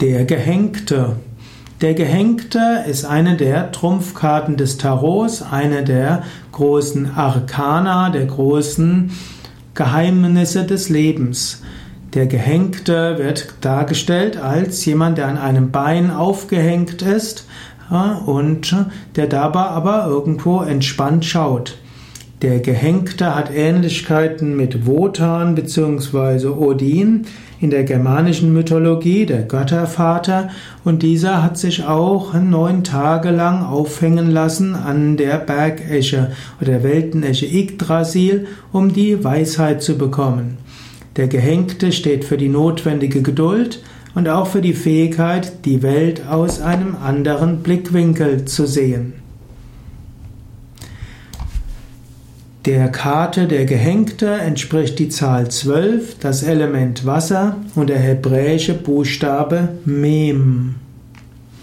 Der Gehängte. Der Gehängte ist eine der Trumpfkarten des Tarots, eine der großen Arkana, der großen Geheimnisse des Lebens. Der Gehängte wird dargestellt als jemand, der an einem Bein aufgehängt ist und der dabei aber irgendwo entspannt schaut. Der Gehängte hat Ähnlichkeiten mit Wotan bzw. Odin in der germanischen Mythologie, der Göttervater, und dieser hat sich auch neun Tage lang aufhängen lassen an der Bergesche oder Weltenesche Yggdrasil, um die Weisheit zu bekommen. Der Gehängte steht für die notwendige Geduld und auch für die Fähigkeit, die Welt aus einem anderen Blickwinkel zu sehen. Der Karte der Gehängte entspricht die Zahl 12, das Element Wasser und der hebräische Buchstabe Mem.